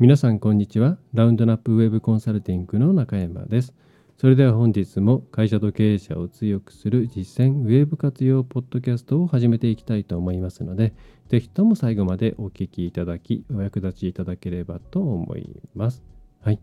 皆さんこんにちは。ラウンドナップウェブコンサルティングの中山です。それでは本日も会社と経営者を強くする実践ウェブ活用ポッドキャストを始めていきたいと思いますので、ぜひとも最後までお聞きいただき、お役立ちいただければと思います。はい。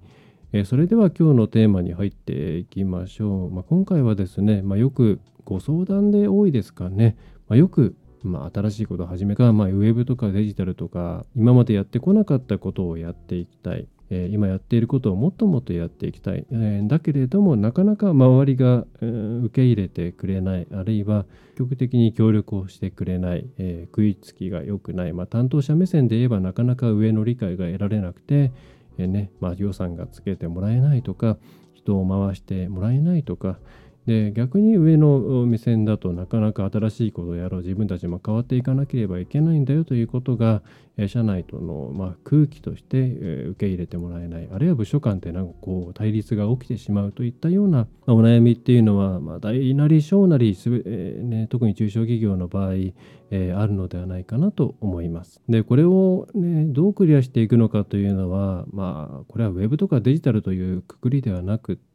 えそれでは今日のテーマに入っていきましょう。まあ、今回はですね、まあ、よくご相談で多いですかね。まあ、よくまあ、新しいことを始めか、まあ、ウェブとかデジタルとか今までやってこなかったことをやっていきたい、えー、今やっていることをもっともっとやっていきたい、えー、だけれどもなかなか周りが、えー、受け入れてくれない。あるいは積極的に協力をしてくれない、え食いつきが良くない、まあ、担当者目線で言えばなかなか上の理解が得られなくて、えねまあ、予算がつけてもらえないとか人を回してもらえないとかで逆に上の目線だとなかなか新しいことをやろう自分たちも変わっていかなければいけないんだよということが社内との、まあ、空気として受け入れてもらえないあるいは部署間ってなんかこう対立が起きてしまうといったようなお悩みっていうのは、まあ、大なり小なりすべ、えーね、特に中小企業の場合、えー、あるのではないかなと思います。でこれを、ね、どうクリアしていくのかというのはまあこれはウェブとかデジタルというくくりではなくて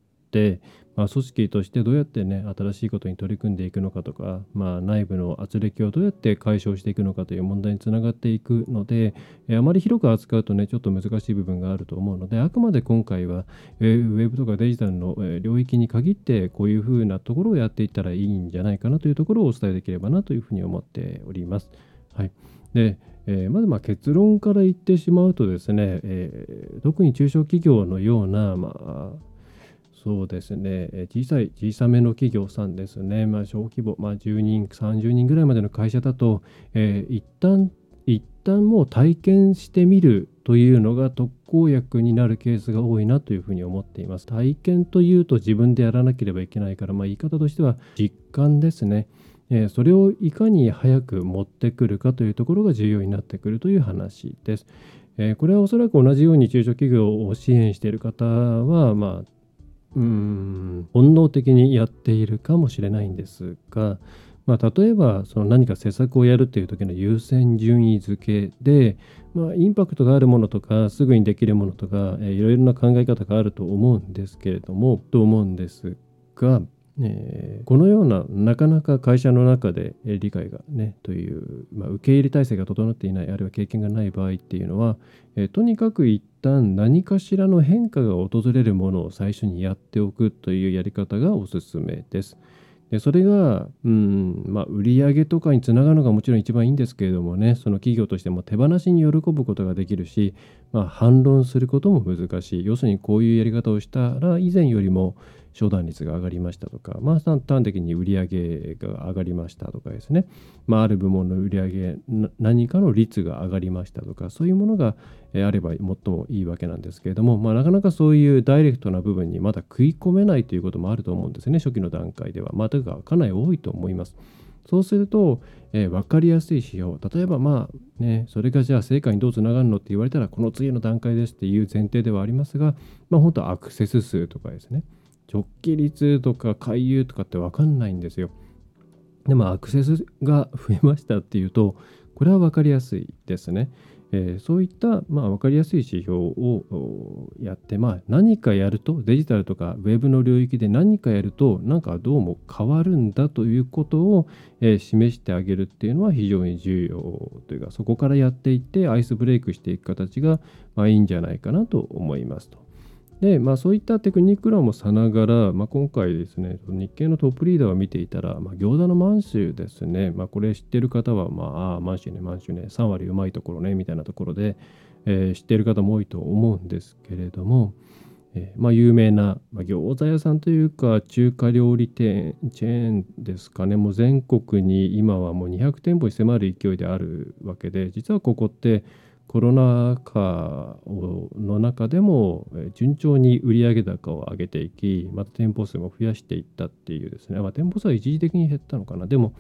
まあ、組織としてどうやってね新しいことに取り組んでいくのかとか、まあ、内部の圧力をどうやって解消していくのかという問題につながっていくので、えあまり広く扱うとねちょっと難しい部分があると思うのであくまで今回は、えー、ウェブとかデジタルの、え領域に限ってこういうふうなところをやっていったらいいんじゃないかなというところをお伝えできればなというふうに思っております。はい、でえ、まずま結論から言ってしまうとですね、えー、特に中小企業のような、まあ、そうですね、小さい、小さめの企業さんですね、まあ、小規模、まあ、10人、30人ぐらいまでの会社だと、えー、一旦一旦もう体験してみるというのが特効薬になるケースが多いなというふうに思っています。体験というと自分でやらなければいけないから、まあ、言い方としては実感ですね。え、それをいかに早く持ってくるかというところが重要になってくるという話です。え、これはおそらく同じように中小企業を支援している方は、まあ、うん。本能的にやっているかもしれないんですが、まあ、例えばその何か施策をやるという時の優先順位付けで、まあ、インパクトがあるものとかすぐにできるものとか、えー、いろいろな考え方があると思うんですけれどもと思うんですがえー、このようななかなか会社の中で理解がねという、まあ、受け入れ体制が整っていないあるいは経験がない場合っていうのは、えー、とにかく一旦何かしらの変化が訪れるものを最初にやっておくというやり方がおすすめです。でそれが、うんまあ、売上とかにつながるのがもちろん一番いいんですけれどもねその企業としても手放しに喜ぶことができるし、まあ、反論することも難しい要するにこういうやり方をしたら以前よりも商談率が上がりましたとか、まあ、端的に売り上げが上がりましたとかですね、まあ、ある部門の売り上げ何かの率が上がりましたとかそういうものがあれば最もいいわけなんですけれども、まあ、なかなかそういうダイレクトな部分にまだ食い込めないということもあると思うんですね初期の段階では。まあ、というかかなり多いと思います。そうすると、えー、分かりやすい指標、例えばまあね、それがじゃあ成果にどうつながるのって言われたら、この次の段階ですっていう前提ではありますが、まあ本当アクセス数とかですね、直帰率とか回遊とかって分かんないんですよ。でもアクセスが増えましたっていうと、これは分かりやすいですね。えー、そういった、まあ、分かりやすい指標をやって、まあ、何かやるとデジタルとかウェブの領域で何かやるとなんかどうも変わるんだということを、えー、示してあげるっていうのは非常に重要というかそこからやっていってアイスブレイクしていく形が、まあ、いいんじゃないかなと思いますと。で、まあ、そういったテクニック論もさながら、まあ、今回ですね、日経のトップリーダーを見ていたら、まあ、餃子の満州ですね、まあ、これ知ってる方は、まあ、あ満州ね、満州ね、3割うまいところね、みたいなところで、えー、知ってる方も多いと思うんですけれども、えー、まあ、有名な、まあ、餃子屋さんというか中華料理店チェーンですかね。もう全国に今はもう200店舗に迫る勢いであるわけで実はここってコロナ禍の中でも順調に売上高を上げていき、また店舗数も増やしていったっていうですね、まあ、店舗数は一時的に減ったのかな。でも、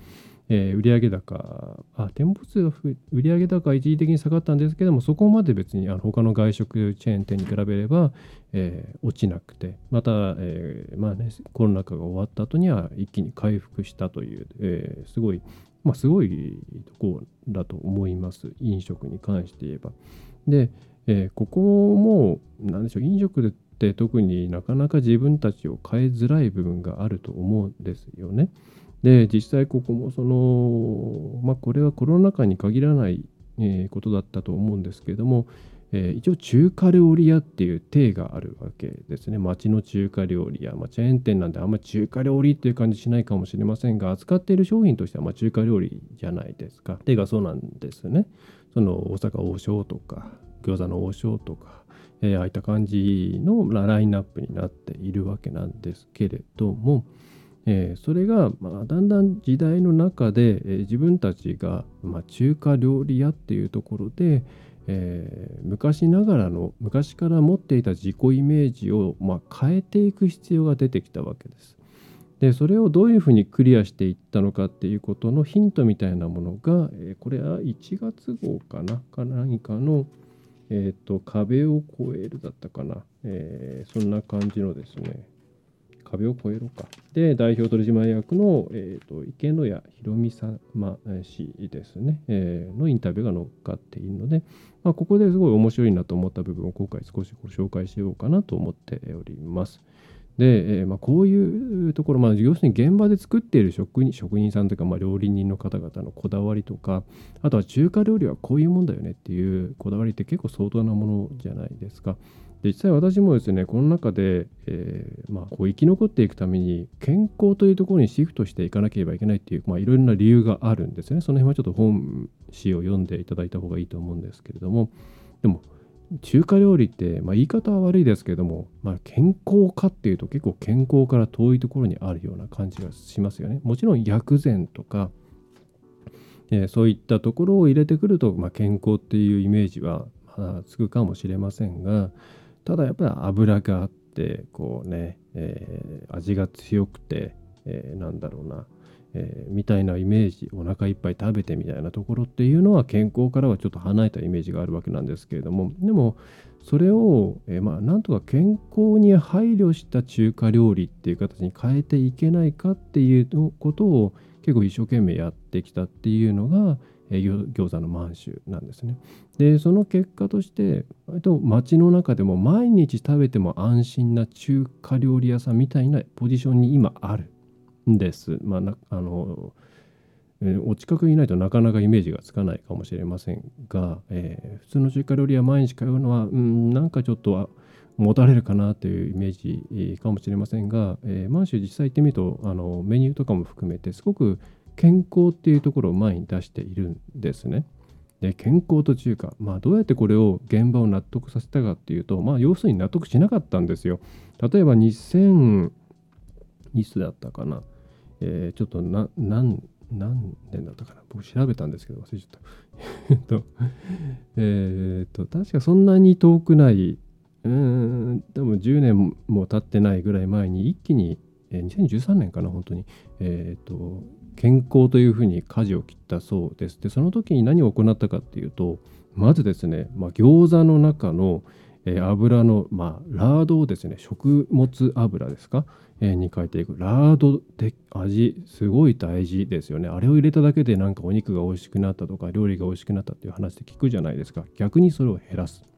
えー、売上高、あ、店舗数が売上高は一時的に下がったんですけども、そこまで別にあの他の外食チェーン店に比べれば、えー、落ちなくて、また、えー、まあね、コロナ禍が終わった後には一気に回復したという、えすごいまあ、すごいとこだと思います。飲食に関して言えば。で、えー、ここも何でしょう飲食って特になかなか自分たちを変えづらい部分があると思うんですよね。で実際ここもそのまあこれはコロナ禍に限らない、え、ことだったと思うんですけれども、えー、一応中華料理屋っていう体があるわけですね。町の中華料理屋、まあ、チェーン店なんであんまり中華料理っていう感じしないかもしれませんが、扱っている商品としてはま中華料理じゃないですか。手がそうなんですね。その大阪王将とか、餃子の王将とか、えー、ああいった感じのラインナップになっているわけなんですけれども、えー、それが、まあ、だんだん時代の中で、え、自分たちが、ま、中華料理屋っていうところで、えー、昔ながらの昔から持っていた自己イメージを、まあ、変えていく必要が出てきたわけです。でそれをどういうふうにクリアしていったのかっていうことのヒントみたいなものが、えー、これは1月号かなか何かの、えーと、壁を越えるだったかな、えー、そんな感じのですね壁を越えろか。で、代表取締役の、えーと、池野谷博美様氏ですね、えー、のインタビューが載っかっているので、まあ、ここですごい面白いなと思った部分を今回少しご紹介しようかなと思っております。で、えー、まあ、こういうところ、まあ、要するに現場で作っている職人職人さんというか、まあ、料理人の方々のこだわりとか、あとは中華料理はこういうもんだよねっていうこだわりって結構相当なものじゃないですか。実際私もですね、この中で、えー、まあ、こう生き残っていくために健康というところにシフトしていかなければいけないっていう、まあ、いろいろな理由があるんですね。その辺はちょっと本誌を読んでいただいた方がいいと思うんですけれども、でも、中華料理って、まあ、言い方は悪いですけれども、まあ、健康かっていうと結構健康から遠いところにあるような感じがしますよね。もちろん薬膳とか、えー、そういったところを入れてくると、まあ、健康っていうイメージは、ま、つくかもしれませんが、ただやっぱり油があってこうね、えー、味が強くて、えー、なんだろうな、えー、みたいなイメージお腹いっぱい食べてみたいなところっていうのは健康からはちょっと離れたイメージがあるわけなんですけれどもでもそれを、えー、まあなんとか健康に配慮した中華料理っていう形に変えていけないかっていうことを結構一生懸命やってきたっていうのが、餃子の満州なんですね。でその結果として割と街の中でも毎日食べても安心な中華料理屋さんみたいなポジションに今あるんです。まあ、あのお近くにいないとなかなかイメージがつかないかもしれませんが、えー、普通の中華料理屋毎日通うのは、うん、なんかちょっとは持たれるかなというイメージかもしれませんが、えー、満州実際行ってみるとあのメニューとかも含めてすごく健康っていうところを前に出しているんですね。で健康と中華、まあ、どうやってこれを現場を納得させたかっていうと、まあ、要するに納得しなかったんですよ。例えば2000いつだったかな、えー、ちょっとな何何年だったかな？僕調べたんですけど忘れちゃった。えっと、確かそんなに遠くない、うん、でも10年も経ってないぐらい前に一気に、え、2013年かな、本当に、えっと、健康というふうに舵を切ったそうです。で、その時に何を行ったかっていうと、まずですね、まあ、餃子の中の、えー、油の、まあ、ラードをですね、食物油ですか、えー、に変えていく。ラードで味、すごい大事ですよね。あれを入れただけでなんかお肉が美味しくなったとか、料理が美味しくなったっていう話で聞くじゃないですか。逆にそれを減らす。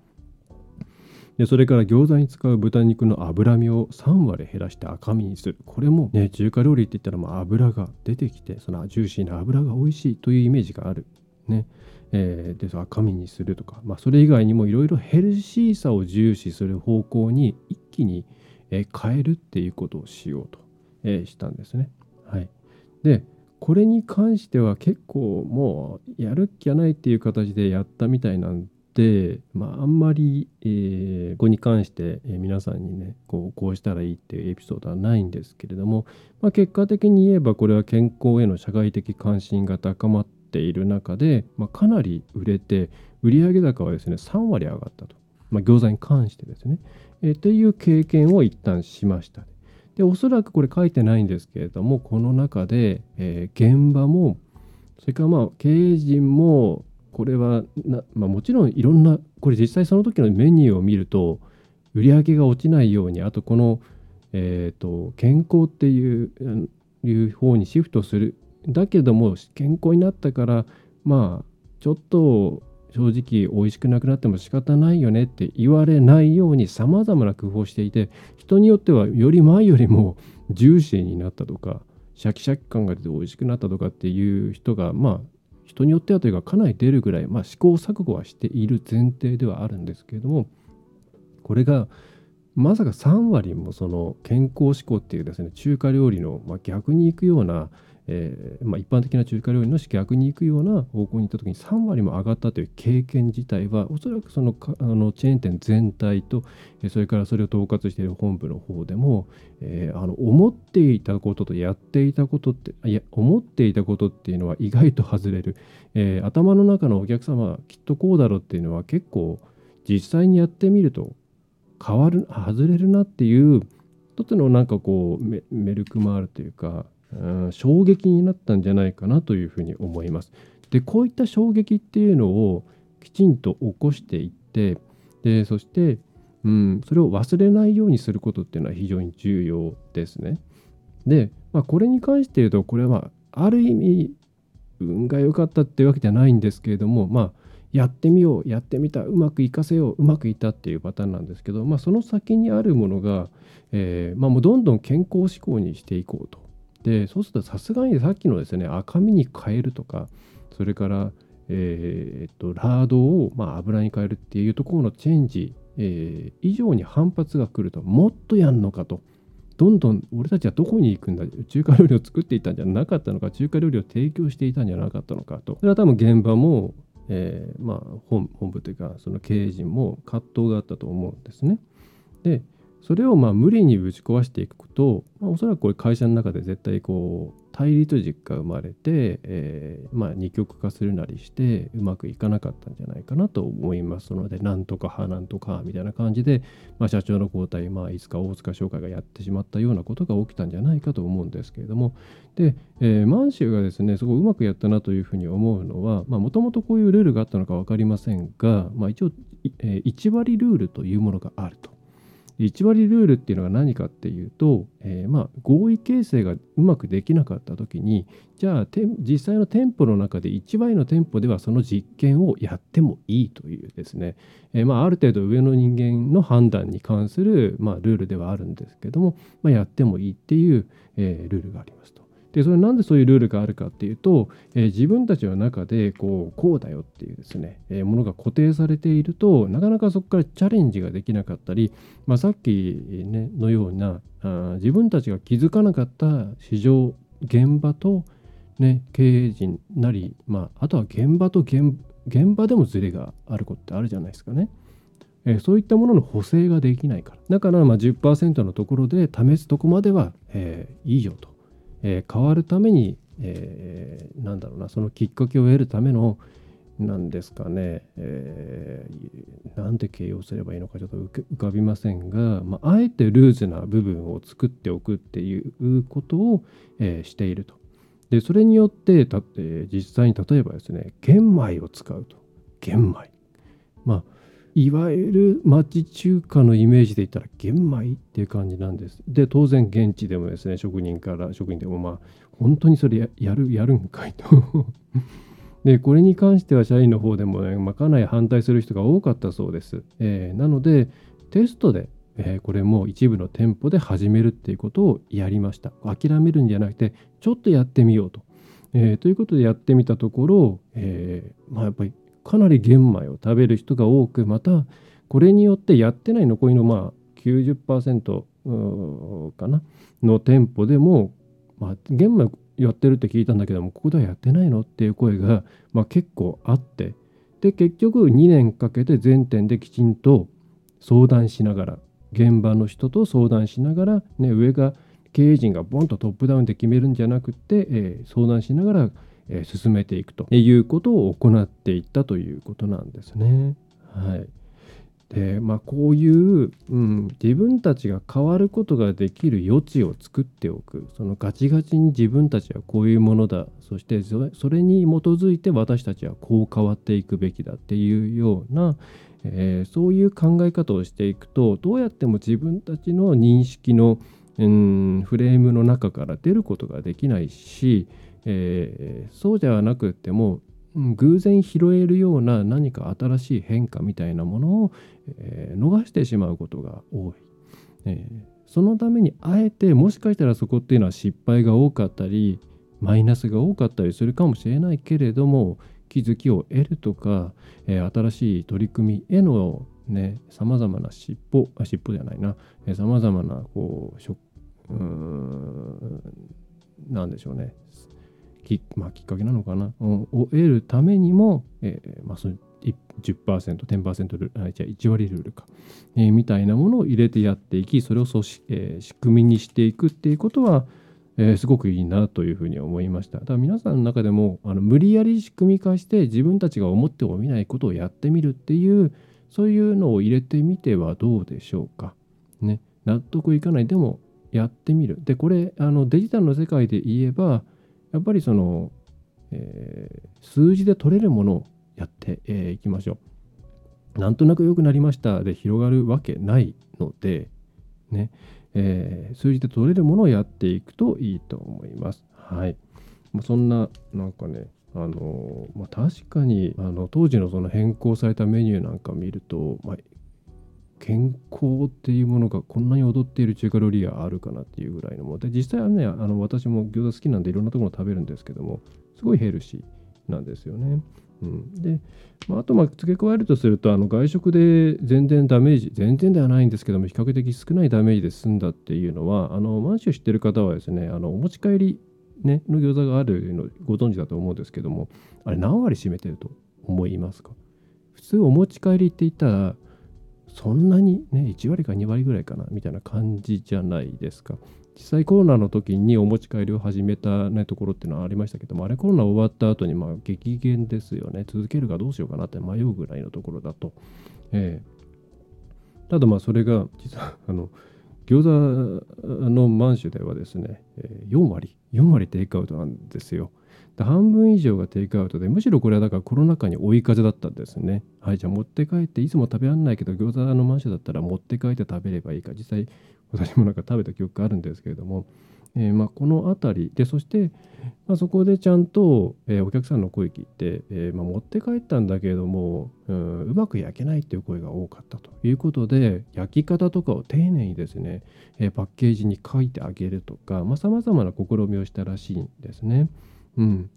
でそれから餃子に使う豚肉の脂身を3割減らして赤身にする。これも、ね、中華料理って言ったらまあ油が出てきて、そのジューシーな油が美味しいというイメージがある。ねえー、で赤身にするとか、まあ、それ以外にもいろいろヘルシーさを重視する方向に一気に、え、変えるっていうことをしようと、え、したんですね。はい、でこれに関しては結構もうやるっきゃないっていう形でやったみたいなんで、まあ、あんまり、えー、ここに関して、え、皆さんにねこうこうしたらいいっていうエピソードはないんですけれども、まあ、結果的に言えばこれは健康への社会的関心が高まっている中で、まあ、かなり売れて売上高はですね3割上がったと、まあ、餃子に関してですね、えー、っていう経験を一旦しました。でおそらくこれ書いてないんですけれどもこの中で、えー、現場もそれからまあ経営陣もこれはな、まあ、もちろんいろんなこれ実際その時のメニューを見ると売り上げが落ちないようにあとこの、えーと、健康っていういう方にシフトする。だけども健康になったからまあちょっと正直美味しくなくなっても仕方ないよねって言われないようにさまざまな工夫をしていて人によってはより前よりもジューシーになったとかシャキシャキ感が出て美味しくなったとかっていう人がまあ人によってはというかかなり出るぐらい、まあ、試行錯誤はしている前提ではあるんですけれどもこれがまさか3割もその健康志向っていうですね中華料理の、ま、逆にいくようなえーまあ、一般的な中華料理の逆に行くような方向に行った時に3割も上がったという経験自体はおそらくそのあのチェーン店全体とそれからそれを統括している本部の方でも、えー、あの思っていたこととやっていたことっていや思っていたことっていうのは意外と外れる、えー、頭の中のお客様はきっとこうだろうっていうのは結構実際にやってみると変わる外れるなっていう一つのなんかこうメルクマールというか衝撃になったんじゃないかなというふうに思います。でこういった衝撃っていうのをきちんと起こしていってでそして、うん、それを忘れないようにすることっていうのは非常に重要ですね。で、まあ、これに関して言うとこれはある意味運が良かったっていうわけじゃないんですけれどもまあやってみようやってみたうまくいかせよううまくいったっていうパターンなんですけど、まあ、その先にあるものが、えーまあ、もうどんどん健康志向にしていこうとでそうするとさすがにさっきのですね赤身に変えるとかそれからえー、っとラードをまあ油に変えるっていうところのチェンジ、えー、以上に反発が来るともっとやんのかと。どんどん俺たちはどこに行くんだ中華料理を作っていたんじゃなかったのか中華料理を提供していたんじゃなかったのかと。それは多分現場も、えー、まあ本本部というかその経営陣も葛藤があったと思うんですね。でそれをまあ無理にぶち壊していくと、まあ、おそらくこれ会社の中で絶対こう対立軸が生まれて、えー、まあ二極化するなりしてうまくいかなかったんじゃないかなと思いますのでなんとか派なんとかみたいな感じで、まあ、社長の交代、まあ、いつか大塚商会がやってしまったようなことが起きたんじゃないかと思うんですけれどもで、えー、満州がですねすごいうまくやったなというふうに思うのはもともとこういうルールがあったのか分かりませんが、まあ、一応、えー、1割ルールというものがあると。1割ルールっていうのが何かっていうと、えー、まあ合意形成がうまくできなかった時にじゃあ実際の店舗の中で1割の店舗ではその実験をやってもいいというですね、えー、まあある程度上の人間の判断に関する、まあ、ルールではあるんですけども、まあ、やってもいいっていう、えー、ルールがあります。でそれなんでそういうルールがあるかっていうと、えー、自分たちの中でこうこうだよっていうですね、えー、ものが固定されているとなかなかそこからチャレンジができなかったり、まあ、さっき、ね、のようなあ自分たちが気づかなかった市場現場と、ね、経営陣なり、まあ、あとは現場と現場でもズレがあることってあるじゃないですかね。えー、そういったものの補正ができないから。だからまあ10%のところで試すとこまでは、えー、いいよと。えー、変わるために、えー、なんだろうなそのきっかけを得るためのなんですかね、えー、なんて形容すればいいのかちょっと浮かびませんが、まあ、あえてルーズな部分を作っておくっていうことを、えー、していると。でそれによってたって実際に例えばですね玄米を使うと玄米まあいわゆる町中華のイメージで言ったら玄米っていう感じなんです。で当然現地でもですね職人から職人でもまあ本当にそれやるやるんかいと でこれに関しては社員の方でもね、まあ、かなり反対する人が多かったそうです。えー、なのでテストで、えー、これも一部の店舗で始めるっていうことをやりました。諦めるんじゃなくてちょっとやってみようと。えー、ということでやってみたところ、えまあ、やっぱりかなり玄米を食べる人が多くまたこれによってやってない残りのまあ90%かなの店舗でも、まあ、玄米やってるって聞いたんだけどもここではやってないのっていう声が、まあ、結構あってで結局2年かけて全店できちんと相談しながら現場の人と相談しながら、ね、上が経営陣がボンとトップダウンで決めるんじゃなくて、えー、相談しながらえ進めていくということを行っていったということなんですね。はい。でまあこういう、うん、自分たちが変わることができる余地を作っておくそのガチガチに自分たちはこういうものだそしてそれに基づいて私たちはこう変わっていくべきだっていうような、えー、そういう考え方をしていくとどうやっても自分たちの認識の、うん、フレームの中から出ることができないし、えー、そうではなくても偶然拾えるような何か新しい変化みたいなものを、えー、逃してしまうことが多い、えー、そのためにあえてもしかしたらそこっていうのは失敗が多かったりマイナスが多かったりするかもしれないけれども気づきを得るとか、えー、新しい取り組みへのねさまざまな尻尾あ尻尾じゃないな。さまざまなこうしょうーんなんでしょうね。き,、まあ、きっかけなのかな、を得るためにも、えーまあ、その10%、10%ルール、あ、じゃ1割ルールか、えー、みたいなものを入れてやっていき、それを組織、えー、仕組みにしていくっていうことは、えー、すごくいいなというふうに思いました。だから皆さんの中でもあの無理やり仕組み化して自分たちが思ってもみないことをやってみるっていうそういうのを入れてみてはどうでしょうか。ね、納得いかないでもやってみる。でこれあのデジタルの世界で言えばやっぱりその、えー、数字で取れるものをやってい、えー、きましょう。なんとなく良くなりましたで広がるわけないので、ねえー、数字で取れるものをやっていくといいと思います。はい。まあ、そんな、なんかね、あのまあ、確かにあの当時のその変更されたメニューなんか見ると、まあ、健康っていうものがこんなに踊っている中華料理屋あるかなっていうぐらいのもので実際はねあの私も餃子好きなんでいろんなところ食べるんですけどもすごいヘルシーなんですよね。うん、で、まあ、あとまあ付け加えるとするとあの外食で全然ダメージ全然ではないんですけども比較的少ないダメージで済んだっていうのはあの満州知ってる方はですねあのお持ち帰り、ね、の餃子があるのご存知だと思うんですけどもあれ何割占めてると思いますか？普通お持ち帰りって言ったらそんなにね、1割か2割ぐらいかな、みたいな感じじゃないですか。実際コロナの時にお持ち帰りを始めた、ね、ところっていうのはありましたけども、あれコロナ終わった後にまあ激減ですよね。続けるかどうしようかなって迷うぐらいのところだと。えー、ただまあそれが実は あの餃子の満州ではですね、4割、4割テイクアウトなんですよ。半分以上がテイクアウトでむしろこれはだからコロナ禍に追い風だったんですねはいじゃあ持って帰っていつも食べられないけど餃子のマンションだったら持って帰って食べればいいか実際私もなんか食べた記憶があるんですけれども、えー、まあこの辺りでそして、まあ、そこでちゃんと、えー、お客さんの声聞いて、えーまあ、持って帰ったんだけれども、う、うまく焼けないっていう声が多かったということで焼き方とかを丁寧にですね、え、パッケージに書いてあげるとかさまざ、まな試みをしたらしいんですね。うん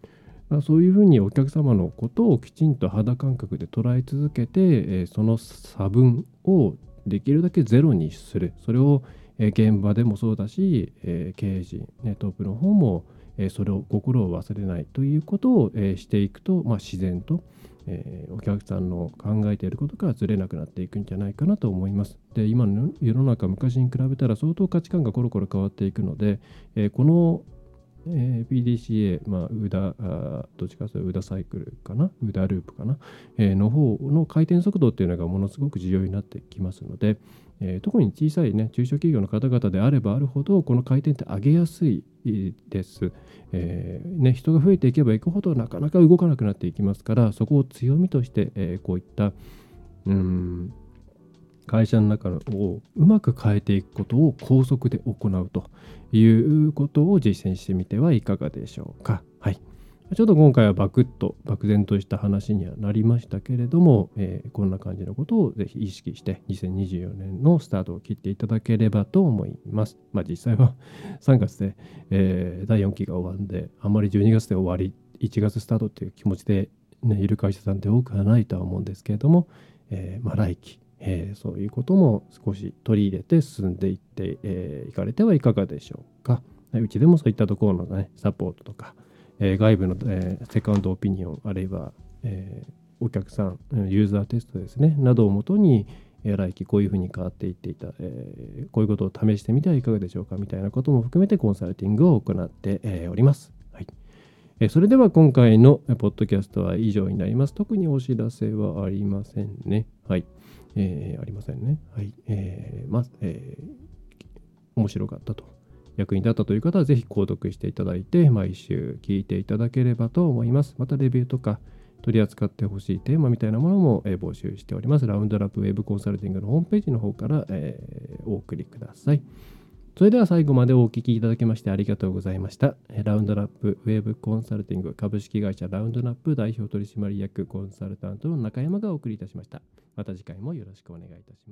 まあ、そういうふうにお客様のことをきちんと肌感覚で捉え続けて、えー、その差分をできるだけゼロにするそれを、えー、現場でもそうだし、えー、経営陣、ね、トップの方も、えー、それを心を忘れないということを、えー、していくと、まあ、自然と、えー、お客さんの考えていることからずれなくなっていくんじゃないかなと思います。で今の世の中昔に比べたら相当価値観がコロコロ変わっていくので、えー、このえー、PDCA、まあ、ウダ、どっちかというとウダサイクルかな、ウダループかな、えー、の方の回転速度っていうのがものすごく重要になってきますので、えー、特に小さいね、中小企業の方々であればあるほど、この回転って上げやすいです。えー、ね、人が増えていけばいくほどなかなか動かなくなっていきますから、そこを強みとして、えー、こういった、うん会社の中をうまく変えていくことを高速で行うということを実践してみてはいかがでしょうか。はい。ちょっと今回はバクッと漠然とした話にはなりましたけれども、えー、こんな感じのことをぜひ意識して2024年のスタートを切っていただければと思います。まあ実際は 3月で、えー、第4期が終わるんで、あんまり12月で終わり、1月スタートっていう気持ちで、ね、いる会社さんって多くはないとは思うんですけれども、えー、まあ来期、えー、そういうことも少し取り入れて進んでいってい、えー、かれてはいかがでしょうか。うちでもそういったところの、ね、サポートとか、えー、外部の、えー、セカンドオピニオンあるいは、えー、お客さんユーザーテストですねなどをもとに、え、来期こういうふうに変わっていっていた、え、こういうことを試してみてはいかがでしょうかみたいなことも含めてコンサルティングを行って、え、おります。はいえ、それでは今回のポッドキャストは以上になります。特にお知らせはありませんね。はい。えー、ありませんね。はい。えー、まず、えー、面白かったと、役に立ったという方は、ぜひ購読していただいて、毎週聞いていただければと思います。また、レビューとか、取り扱ってほしいテーマみたいなものも、え、募集しております。ラウンドラップウェブコンサルティングのホームページの方から、え、お送りください。それでは最後までお聞きいただきましてありがとうございました。ラウンドラップウェブコンサルティング株式会社ラウンドラップ代表取締役コンサルタントの中山がお送りいたしました。また次回もよろしくお願いいたします。